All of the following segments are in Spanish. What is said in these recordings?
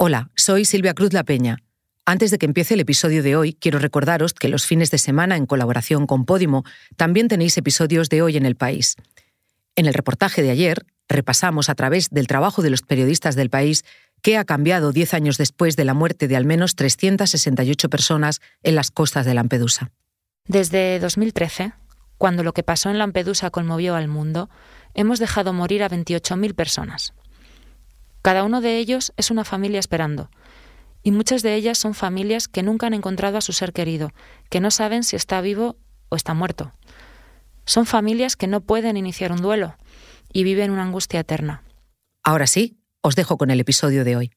Hola, soy Silvia Cruz La Peña. Antes de que empiece el episodio de hoy, quiero recordaros que los fines de semana, en colaboración con Podimo, también tenéis episodios de Hoy en el País. En el reportaje de ayer, repasamos a través del trabajo de los periodistas del país qué ha cambiado 10 años después de la muerte de al menos 368 personas en las costas de Lampedusa. Desde 2013, cuando lo que pasó en Lampedusa conmovió al mundo, hemos dejado morir a 28.000 personas. Cada uno de ellos es una familia esperando, y muchas de ellas son familias que nunca han encontrado a su ser querido, que no saben si está vivo o está muerto. Son familias que no pueden iniciar un duelo y viven una angustia eterna. Ahora sí, os dejo con el episodio de hoy.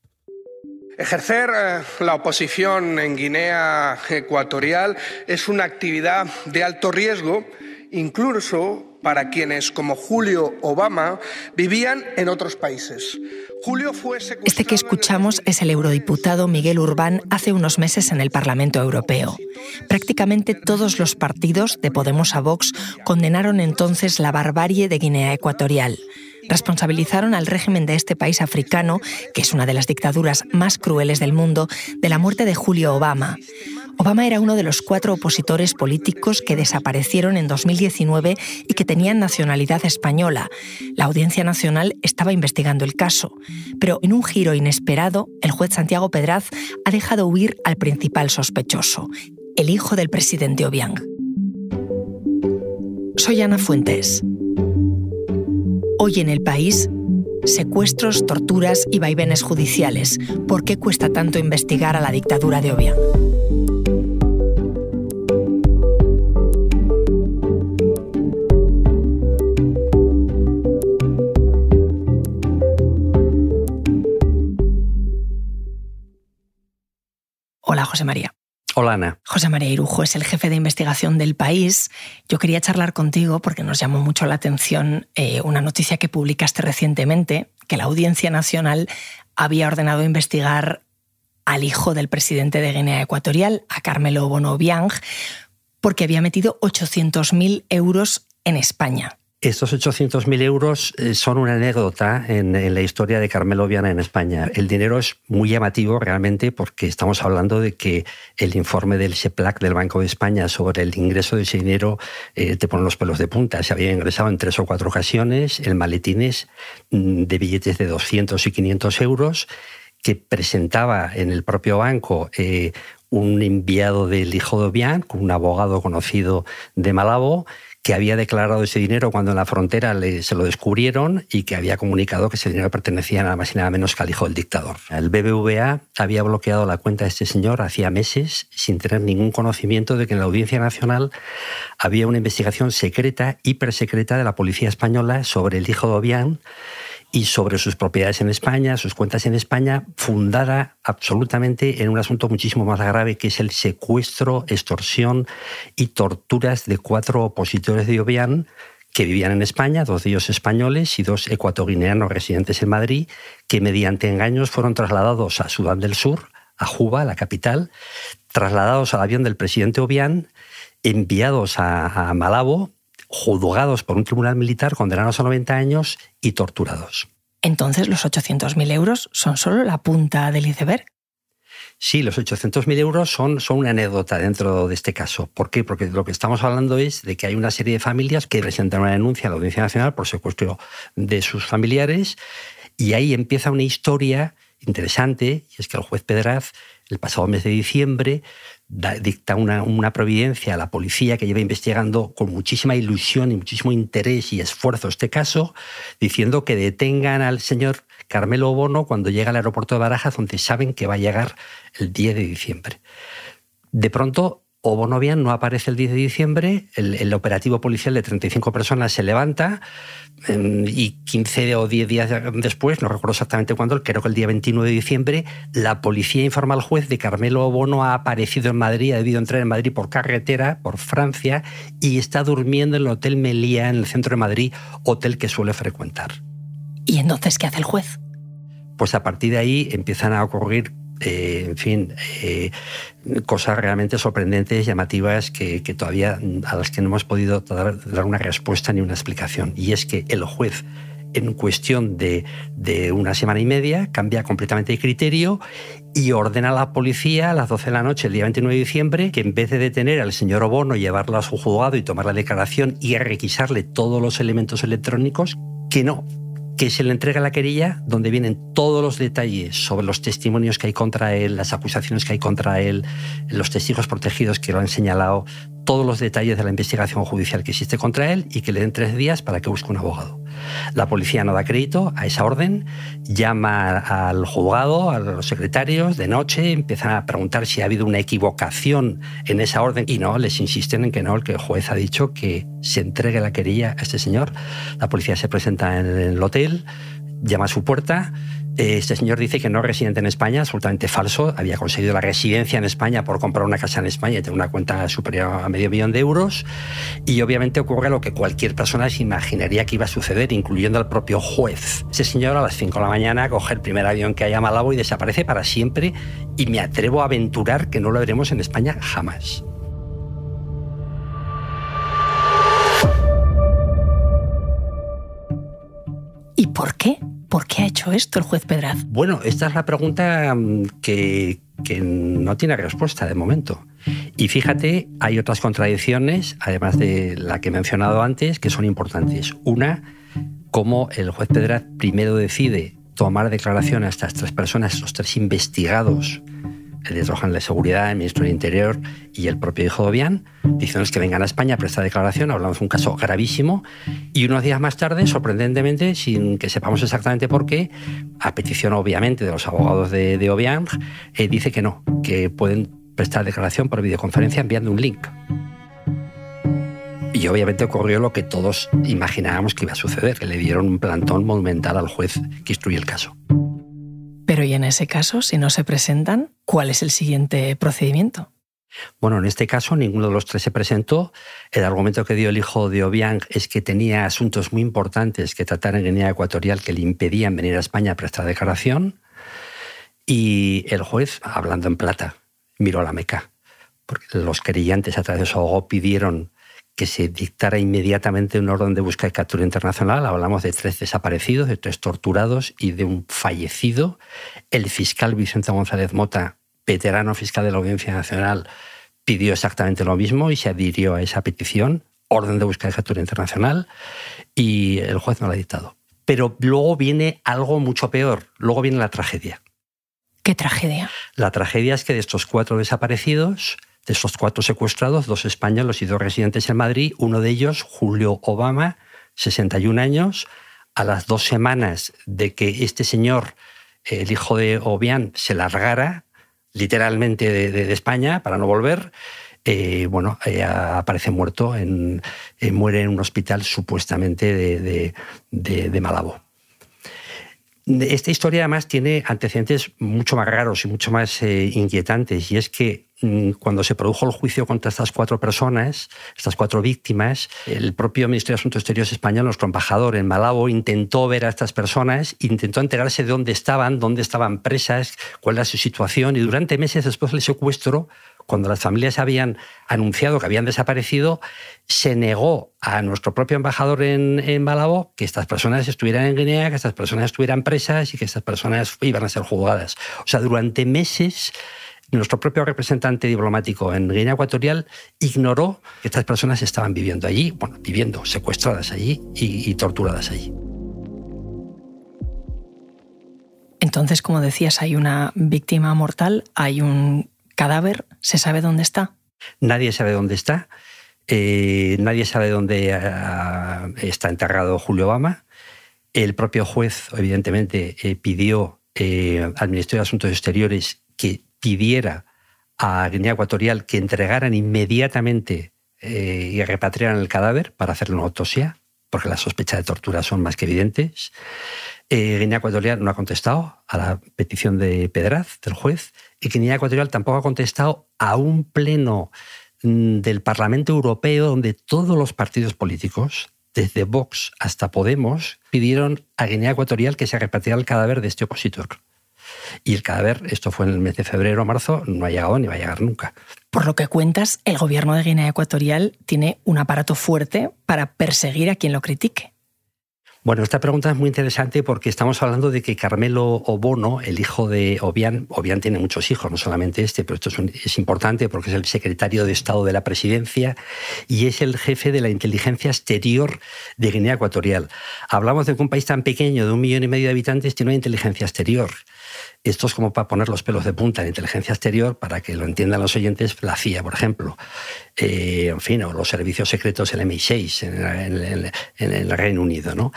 Ejercer eh, la oposición en Guinea Ecuatorial es una actividad de alto riesgo, incluso para quienes, como Julio Obama, vivían en otros países. Este que escuchamos es el eurodiputado Miguel Urbán hace unos meses en el Parlamento Europeo. Prácticamente todos los partidos, de Podemos a Vox, condenaron entonces la barbarie de Guinea Ecuatorial responsabilizaron al régimen de este país africano, que es una de las dictaduras más crueles del mundo, de la muerte de Julio Obama. Obama era uno de los cuatro opositores políticos que desaparecieron en 2019 y que tenían nacionalidad española. La Audiencia Nacional estaba investigando el caso, pero en un giro inesperado, el juez Santiago Pedraz ha dejado huir al principal sospechoso, el hijo del presidente Obiang. Soy Ana Fuentes. Hoy en el país, secuestros, torturas y vaivenes judiciales. ¿Por qué cuesta tanto investigar a la dictadura de Obiang? José María. Hola Ana. José María Irujo es el jefe de investigación del país. Yo quería charlar contigo porque nos llamó mucho la atención eh, una noticia que publicaste recientemente, que la Audiencia Nacional había ordenado investigar al hijo del presidente de Guinea Ecuatorial, a Carmelo Bono Biang, porque había metido 800.000 euros en España. Estos 800.000 euros eh, son una anécdota en, la historia de Carmelo Viana en España. El dinero es muy llamativo realmente porque estamos hablando de que el informe del SEPLAC del Banco de España sobre el ingreso de ese dinero eh, te pone los pelos de punta. Se había ingresado en tres o cuatro ocasiones en maletines mm, de billetes de 200 y 500 euros que presentaba en el propio banco eh, un enviado del hijo de Obiang, un abogado conocido de Malabo, que había declarado ese dinero cuando en la frontera se lo descubrieron y que había comunicado que ese dinero pertenecía nada más y nada menos que al hijo del dictador. El BBVA había bloqueado la cuenta de este señor hacía meses sin tener ningún conocimiento de que en la Audiencia Nacional había una investigación secreta, hipersecreta de la policía española sobre el hijo de Obiang y sobre sus propiedades en España, sus cuentas en España, fundada absolutamente en un asunto muchísimo más grave que es el secuestro, extorsión y torturas de cuatro opositores de Obiang que vivían en España, dos de ellos españoles y dos ecuatoguineanos residentes en Madrid, que mediante engaños fueron trasladados a Sudán del Sur, a Juba, la capital, trasladados al avión del presidente Obiang, enviados a, a Malabo juzgados por un tribunal militar, condenados a 90 años y torturados. Entonces, los 800.000 euros son solo la punta del iceberg. Sí, los 800.000 euros son, son una anécdota dentro de este caso. ¿Por qué? Porque lo que estamos hablando es de que hay una serie de familias que presentan una denuncia a la Audiencia Nacional por secuestro de sus familiares y ahí empieza una historia interesante, y es que el juez Pedraz, el pasado mes de diciembre, dicta una, una, providencia a la policía que lleva investigando con muchísima ilusión y muchísimo interés y esfuerzo este caso, diciendo que detengan al señor Carmelo Bono cuando llega al aeropuerto de Barajas, donde saben que va a llegar el 10 de diciembre. De pronto, Obonovian no aparece el 10 de diciembre, el, operativo policial de 35 personas se levanta em, y 15 o 10 días después, no recuerdo exactamente cuándo, creo que el día 29 de diciembre, la policía informa al juez de que Carmelo Bono ha aparecido en Madrid, ha debido entrar en Madrid por carretera, por Francia, y está durmiendo en el Hotel Melía, en el centro de Madrid, hotel que suele frecuentar. ¿Y entonces qué hace el juez? Pues a partir de ahí empiezan a ocurrir eh, en fin, eh, cosas realmente sorprendentes, llamativas, que, todavía a las que no hemos podido dar, una respuesta ni una explicación. Y es que el juez en cuestión de, de, una semana y media, cambia completamente de criterio y ordena a la policía a las 12 de la noche, el día 29 de diciembre, que en vez de detener al señor Obono, llevarlo a su juzgado y tomar la declaración y requisarle todos los elementos electrónicos, que no, que se le entrega la querella donde vienen todos los detalles sobre los testimonios que hay contra él, las acusaciones que hay contra él, los testigos protegidos que lo han señalado, todos los detalles de la investigación judicial que existe contra él y que le den tres días para que busque un abogado. La policía no da crédito a esa orden, llama al juzgado, a los secretarios de noche, empiezan a preguntar si ha habido una equivocación en esa orden y no, les insisten en que no, el que el juez ha dicho que se entregue la querella a este señor. La policía se presenta en el hotel, llama a su puerta, este señor dice que no es residente en España, absolutamente falso. Había conseguido la residencia en España por comprar una casa en España y tener una cuenta superior a medio millón de euros. Y obviamente ocurre lo que cualquier persona se imaginaría que iba a suceder, incluyendo al propio juez. Ese señor a las 5 de la mañana coge el primer avión que haya a Malabo y desaparece para siempre. Y me atrevo a aventurar que no lo veremos en España jamás. ¿Y por qué? ¿Por qué ha hecho esto el juez Pedraz? Bueno, esta es la pregunta mm, que, que no tiene respuesta de momento. Y fíjate, hay otras contradicciones, además de la que he mencionado antes, que son importantes. Una, cómo el juez Pedraz primero decide tomar declaración a estas tres personas, los tres investigados el Trojan de Seguridad, el ministro del Interior y el propio hijo de Obián, diciéndonos que vengan a España a prestar declaración. Hablamos de un caso gravísimo. Y unos días más tarde, sorprendentemente, sin que sepamos exactamente por qué, a petición obviamente de los abogados de, de Obiang, eh, dice que no, que pueden prestar declaración por videoconferencia enviando un link. Y obviamente ocurrió lo que todos imaginábamos que iba a suceder, que le dieron un plantón monumental al juez que instruye el caso. Pero y en ese caso, si no se presentan, ¿cuál es el siguiente procedimiento? Bueno, en este caso ninguno de los tres se presentó. El argumento que dio el hijo de Obiang es que tenía asuntos muy importantes que tratar en Guinea Ecuatorial que le impedían venir a España a prestar declaración. Y el juez, hablando en plata, miró a la Meca. Porque los querellantes a través de su abogado pidieron que se dictara inmediatamente un orden de búsqueda y captura internacional. Hablamos de tres desaparecidos, de tres torturados y de un fallecido. El fiscal Vicente González Mota, veterano fiscal de la Audiencia Nacional, pidió exactamente lo mismo y se adhirió a esa petición, orden de búsqueda y captura internacional, y el juez no la ha dictado. Pero luego viene algo mucho peor, luego viene la tragedia. ¿Qué tragedia? La tragedia es que de estos cuatro desaparecidos, de esos cuatro secuestrados, dos españoles y dos residentes en Madrid, uno de ellos, Julio Obama, 61 años, a las dos semanas de que este señor, el hijo de Obián, se largara literalmente de, España para no volver, eh, bueno, eh, aparece muerto, en, eh, muere en un hospital supuestamente de, de Malabo. Esta historia además tiene antecedentes mucho más raros y mucho más inquietantes, y es que cuando se produjo el juicio contra estas cuatro personas, estas cuatro víctimas, el propio Ministerio de Asuntos Exteriores español, nuestro embajador en Malabo, intentó ver a estas personas, intentó enterarse de dónde estaban, dónde estaban presas, cuál era su situación, y durante meses después del secuestro, cuando las familias habían anunciado que habían desaparecido, se negó a nuestro propio embajador en, en Malabo que estas personas estuvieran en Guinea, que estas personas estuvieran presas y que estas personas iban a ser juzgadas. O sea, durante meses nuestro propio representante diplomático en Guinea Ecuatorial ignoró que estas personas estaban viviendo allí, bueno, viviendo secuestradas allí y, torturadas allí. Entonces, como decías, hay una víctima mortal, hay un cadáver, ¿se sabe dónde está? Nadie sabe dónde está. Eh, nadie sabe dónde ah, está enterrado Julio Obama. El propio juez, evidentemente, eh, pidió eh, al Ministerio de Asuntos Exteriores que pidiera a Guinea Ecuatorial que entregaran inmediatamente eh, y repatriaran el cadáver para hacerle una autopsia, porque las sospechas de tortura son más que evidentes. Eh, Guinea Ecuatorial no ha contestado a la petición de Pedraz, del juez, y Guinea Ecuatorial tampoco ha contestado a un pleno mm, del Parlamento Europeo donde todos los partidos políticos, desde Vox hasta Podemos, pidieron a Guinea Ecuatorial que se repatriara el cadáver de este opositor. Y el cadáver, esto fue en el mes de febrero o marzo, no ha llegado ni va a llegar nunca. Por lo que cuentas, el gobierno de Guinea Ecuatorial tiene un aparato fuerte para perseguir a quien lo critique. Bueno, esta pregunta es muy interesante porque estamos hablando de que Carmelo Obono, el hijo de Obián, Obián tiene muchos hijos, no solamente este, pero esto es, importante porque es el secretario de Estado de la presidencia y es el jefe de la inteligencia exterior de Guinea Ecuatorial. Hablamos de que un país tan pequeño, de un millón y medio de habitantes, tiene una inteligencia exterior. Esto es como para poner los pelos de punta en inteligencia exterior, para que lo entiendan los oyentes, la CIA, por ejemplo. Eh, en fin, o los servicios secretos, el MI6 en, el Reino Unido. ¿no?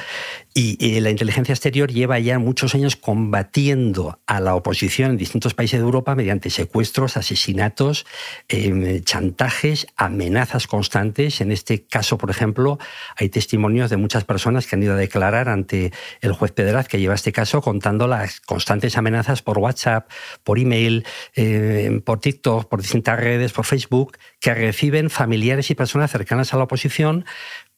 Y, la inteligencia exterior lleva ya muchos años combatiendo a la oposición en distintos países de Europa mediante secuestros, asesinatos, em, chantajes, amenazas constantes. En este caso, por ejemplo, hay testimonios de muchas personas que han ido a declarar ante el juez Pedraz que lleva este caso contando las constantes amenazas por WhatsApp, por email, em, por TikTok, por distintas redes, por Facebook, que reciben familiares y personas cercanas a la oposición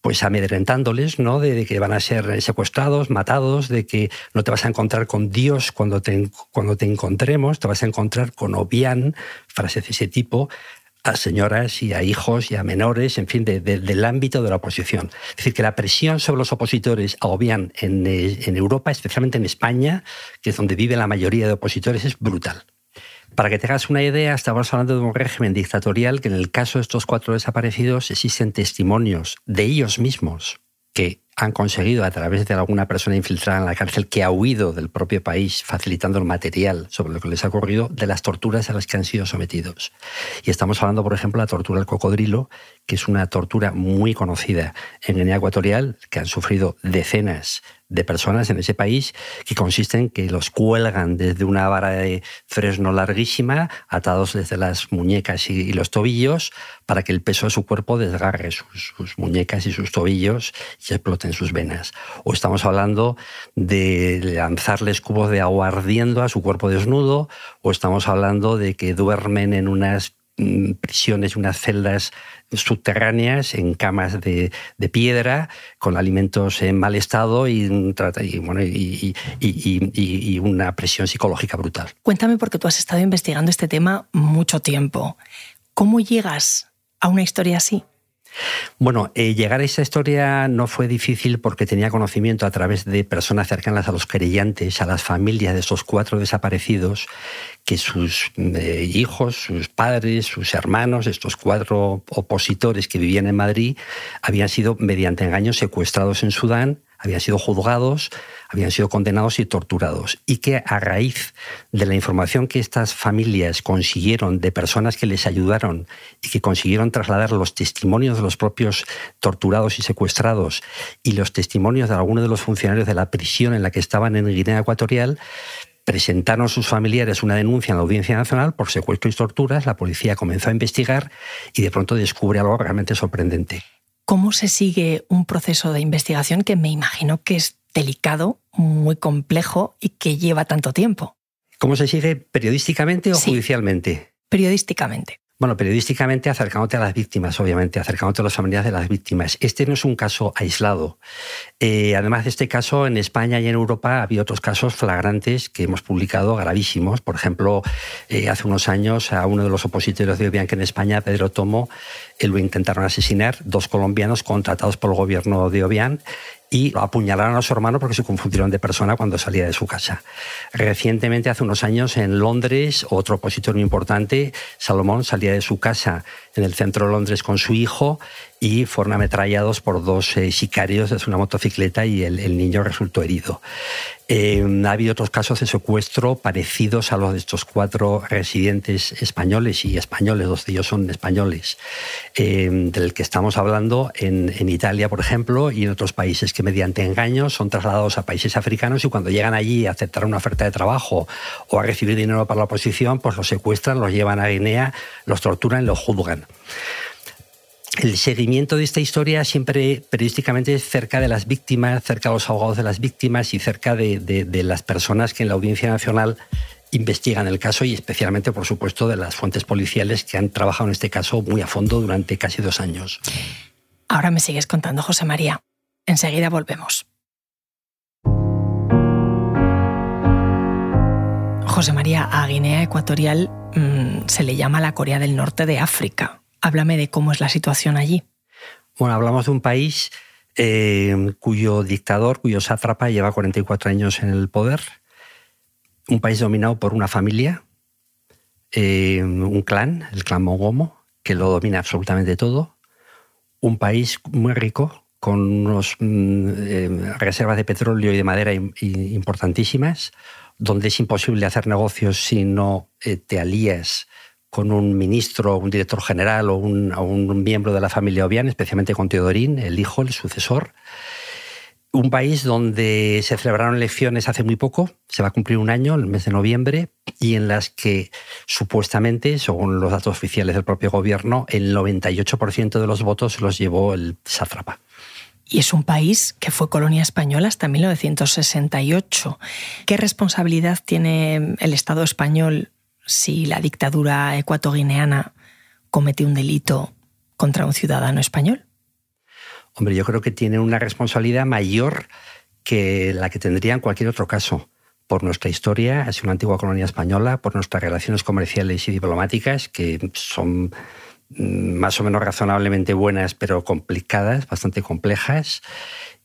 pues amedrentándoles, ¿no? De, que van a ser secuestrados, matados, de que no te vas a encontrar con Dios cuando te, cuando te encontremos, te vas a encontrar con Obián, frases de ese tipo, a señoras y a hijos y a menores, en fin, del ámbito de la oposición. Es decir, que la presión sobre los opositores a Obián en, eh, en Europa, especialmente en España, que es donde vive la mayoría de opositores, es brutal. Para que te hagas una idea, estamos hablando de un régimen dictatorial que en el caso de estos cuatro desaparecidos existen testimonios de ellos mismos que han conseguido a través de alguna persona infiltrada en la cárcel que ha huido del propio país, facilitando el material sobre lo que les ha ocurrido, de las torturas a las que han sido sometidos. Y estamos hablando, por ejemplo, de la tortura del cocodrilo, que es una tortura muy conocida en Guinea Ecuatorial, que han sufrido decenas de personas en ese país que consiste en que los cuelgan desde una vara de fresno larguísima, atados desde las muñecas y, los tobillos, para que el peso de su cuerpo desgarre sus, muñecas y sus tobillos y exploten sus venas. O estamos hablando de lanzarles cubos de agua ardiendo a su cuerpo desnudo, o estamos hablando de que duermen en unas mm, prisiones, unas celdas subterráneas en camas de, piedra con alimentos en mal estado y, y, una presión psicológica brutal. Cuéntame porque tú has estado investigando este tema mucho tiempo. ¿Cómo llegas a una historia así? Bueno, eh, llegar a esa historia no fue difícil porque tenía conocimiento a través de personas cercanas a los querellantes, a las familias de esos cuatro desaparecidos, que sus eh, hijos, sus padres, sus hermanos, estos cuatro opositores que vivían en Madrid, habían sido mediante engaños secuestrados en Sudán, habían sido juzgados, habían sido condenados y torturados. Y que a raíz de la información que estas familias consiguieron de personas que les ayudaron y que consiguieron trasladar los testimonios de los propios torturados y secuestrados y los testimonios de algunos de los funcionarios de la prisión en la que estaban en Guinea Ecuatorial, presentaron sus familiares una denuncia en la Audiencia Nacional por secuestro y torturas, la policía comenzó a investigar y de pronto descubre algo realmente sorprendente. ¿Cómo se sigue un proceso de investigación que me imagino que es delicado, muy complejo y que lleva tanto tiempo? ¿Cómo se sigue periodísticamente o judicialmente? Periodísticamente. Bueno, periodísticamente acercándote a las víctimas, obviamente, acercándote a las familias de las víctimas. Este no es un caso aislado. Eh, además de este caso, en España y en Europa había otros casos flagrantes que hemos publicado gravísimos. Por ejemplo, eh, hace unos años a uno de los opositores de Obiang en España, Pedro Tomo, eh, lo intentaron asesinar, dos colombianos contratados por el gobierno de Obiang, y apuñalaron a su hermano porque se confundieron de persona cuando salía de su casa. Recientemente, hace unos años, en Londres, otro opositor muy importante, Salomón, salía de su casa en el centro de Londres con su hijo y fueron ametrallados por dos eh, sicarios desde una motocicleta y el, niño resultó herido. Eh, ha habido otros casos de secuestro parecidos a los de estos cuatro residentes españoles y españoles, dos de ellos son españoles, eh, del que estamos hablando en, en, Italia, por ejemplo, y en otros países que mediante engaños son trasladados a países africanos y cuando llegan allí a aceptar una oferta de trabajo o a recibir dinero para la oposición, pues los secuestran, los llevan a Guinea, los torturan y los juzgan el seguimiento de esta historia siempre periodísticamente es cerca de las víctimas, cerca de los abogados de las víctimas y cerca de, las personas que en la Audiencia Nacional investigan el caso y especialmente, por supuesto, de las fuentes policiales que han trabajado en este caso muy a fondo durante casi dos años. Ahora me sigues contando, José María. Enseguida volvemos. José María, a Guinea Ecuatorial mm, se le llama la Corea del Norte de África. Háblame de cómo es la situación allí. Bueno, hablamos de un país eh, cuyo dictador, cuyo sátrapa lleva 44 años en el poder, un país dominado por una familia, eh, un clan, el clan Mogomo, que lo domina absolutamente todo, un país muy rico, con unas mm, eh, reservas de petróleo y de madera importantísimas, donde es imposible hacer negocios si no te alías con un ministro, un director general o un, miembro de la familia Obián, especialmente con Teodorín, el hijo, el sucesor. Un país donde se celebraron elecciones hace muy poco, se va a cumplir un año, el mes de noviembre, y en las que supuestamente, según los datos oficiales del propio gobierno, el 98% de los votos los llevó el sátrapa. Y es un país que fue colonia española hasta 1968. ¿Qué responsabilidad tiene el Estado español si la dictadura ecuatoguineana comete un delito contra un ciudadano español? Hombre, yo creo que tiene una responsabilidad mayor que la que tendría en cualquier otro caso. Por nuestra historia, sido una antigua colonia española, por nuestras relaciones comerciales y diplomáticas, que son mm, más o menos razonablemente buenas, pero complicadas, bastante complejas,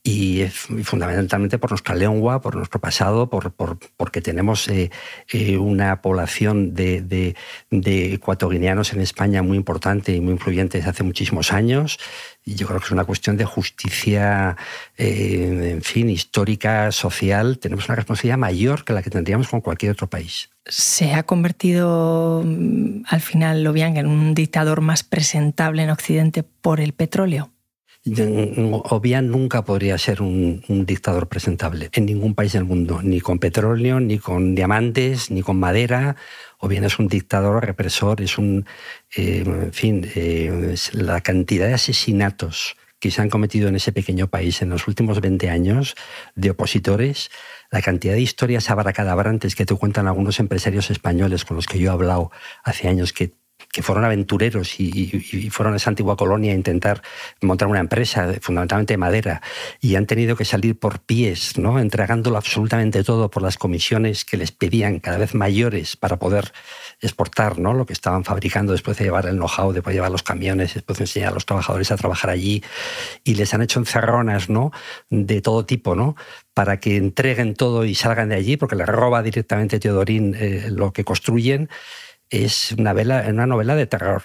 y fundamentalmente por nuestra lengua, por nuestro pasado, por, porque tenemos eh, eh, una población de, de, en España muy importante y muy influyente desde hace muchísimos años. Y yo creo que es una cuestión de justicia, eh, en fin, histórica, social. Tenemos una responsabilidad mayor que la que tendríamos con cualquier otro país. ¿Se ha convertido mm, al final Lobiang en un dictador más presentable en Occidente por el petróleo? Obiang nunca podría ser un, dictador presentable en ningún país del mundo, ni con petróleo, ni con diamantes, ni con madera. Obiang es un dictador represor, es un, eh, en fin, eh, la cantidad de asesinatos que se han cometido en ese pequeño país en los últimos 20 años de opositores, la cantidad de historias abracadabrantes que te cuentan algunos empresarios españoles con los que yo he hablado hace años que que fueron aventureros y, fueron a esa antigua colonia a intentar montar una empresa, fundamentalmente de madera, y han tenido que salir por pies, ¿no? entregándolo absolutamente todo por las comisiones que les pedían cada vez mayores para poder exportar ¿no? lo que estaban fabricando después de llevar el know-how, después de llevar los camiones, después de enseñar a los trabajadores a trabajar allí, y les han hecho encerronas ¿no? de todo tipo, ¿no? para que entreguen todo y salgan de allí, porque les roba directamente Teodorín eh, lo que construyen es una, una novela de terror,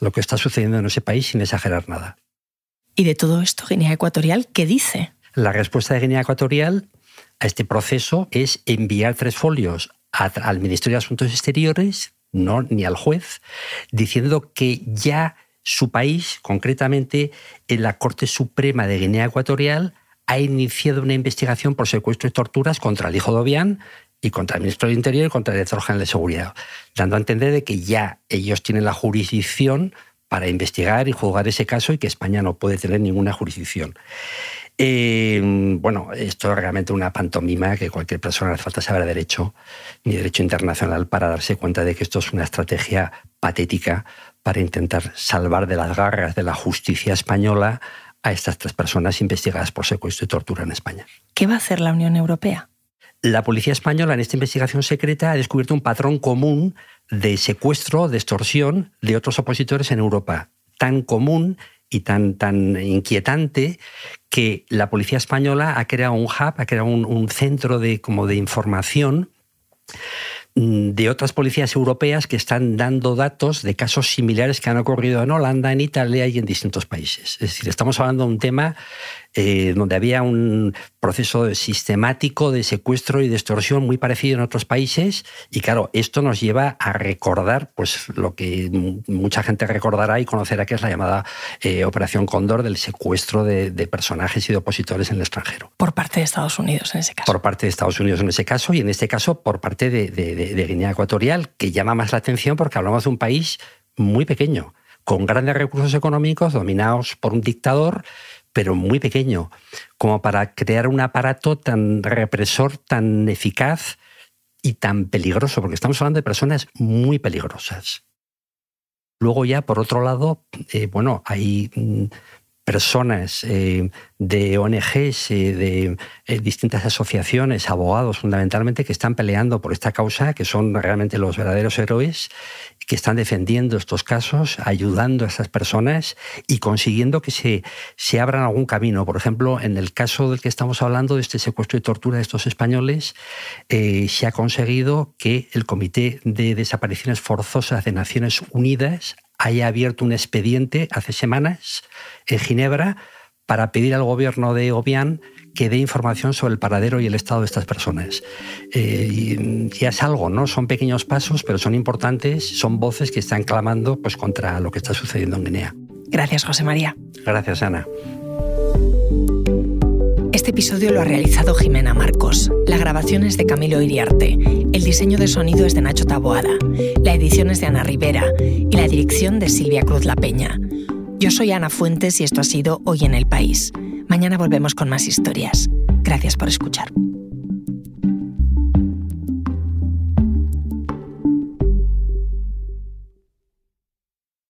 lo que está sucediendo en ese país sin exagerar nada. ¿Y de todo esto Guinea Ecuatorial qué dice? La respuesta de Guinea Ecuatorial a este proceso es enviar tres folios al Ministerio de Asuntos Exteriores, no ni al juez, diciendo que ya su país, concretamente en la Corte Suprema de Guinea Ecuatorial, ha iniciado una investigación por secuestro y torturas contra el hijo de Obiang, y contra el ministro del Interior y contra el director general de Seguridad, dando a entender de que ya ellos tienen la jurisdicción para investigar y juzgar ese caso y que España no puede tener ninguna jurisdicción. Eh, bueno, esto es realmente una pantomima que cualquier persona le falta saber derecho ni derecho internacional para darse cuenta de que esto es una estrategia patética para intentar salvar de las garras de la justicia española a estas tres personas investigadas por secuestro y tortura en España. ¿Qué va a hacer la Unión Europea? La policía española en esta investigación secreta ha descubierto un patrón común de secuestro, de extorsión de otros opositores en Europa, tan común y tan, tan inquietante que la policía española ha creado un hub, ha creado un, centro de, como de información Mm, de otras policías europeas que están dando datos de casos similares que han ocurrido en Holanda, en Italia y en distintos países. Es decir, estamos hablando de un tema eh, donde había un proceso sistemático de secuestro y de extorsión muy parecido en otros países y claro, esto nos lleva a recordar pues lo que mucha gente recordará y conocerá que es la llamada eh, Operación Cóndor del secuestro de, personajes y de opositores en el extranjero. Por parte de Estados Unidos en ese caso. Por parte de Estados Unidos en ese caso y en este caso por parte de de, Guinea Ecuatorial, que llama más la atención porque hablamos de un país muy pequeño, con grandes recursos económicos, dominados por un dictador, pero muy pequeño, como para crear un aparato tan represor, tan eficaz y tan peligroso, porque estamos hablando de personas muy peligrosas. Luego ya, por otro lado, eh, bueno, hay mm, personas eh, de ONGs, de distintas asociaciones, abogados fundamentalmente, que están peleando por esta causa, que son realmente los verdaderos héroes, que están defendiendo estos casos, ayudando a estas personas y consiguiendo que se, se abran algún camino. Por ejemplo, en el caso del que estamos hablando, de este secuestro y tortura de estos españoles, se ha conseguido que el Comité de Desapariciones Forzosas de Naciones Unidas haya abierto un expediente hace semanas en Ginebra para pedir al gobierno de Obián que dé información sobre el paradero y el estado de estas personas. Eh, ya es algo, ¿no? Son pequeños pasos, pero son importantes, son voces que están clamando pues, contra lo que está sucediendo en Guinea. Gracias, José María. Gracias, Ana. Este episodio lo ha realizado Jimena Marcos. La grabación es de Camilo Iriarte. El diseño de sonido es de Nacho Taboada. La edición es de Ana Rivera. Y la dirección de Silvia Cruz La Peña. Yo soy Ana Fuentes y esto ha sido Hoy en el País. Mañana volvemos con más historias. Gracias por escuchar.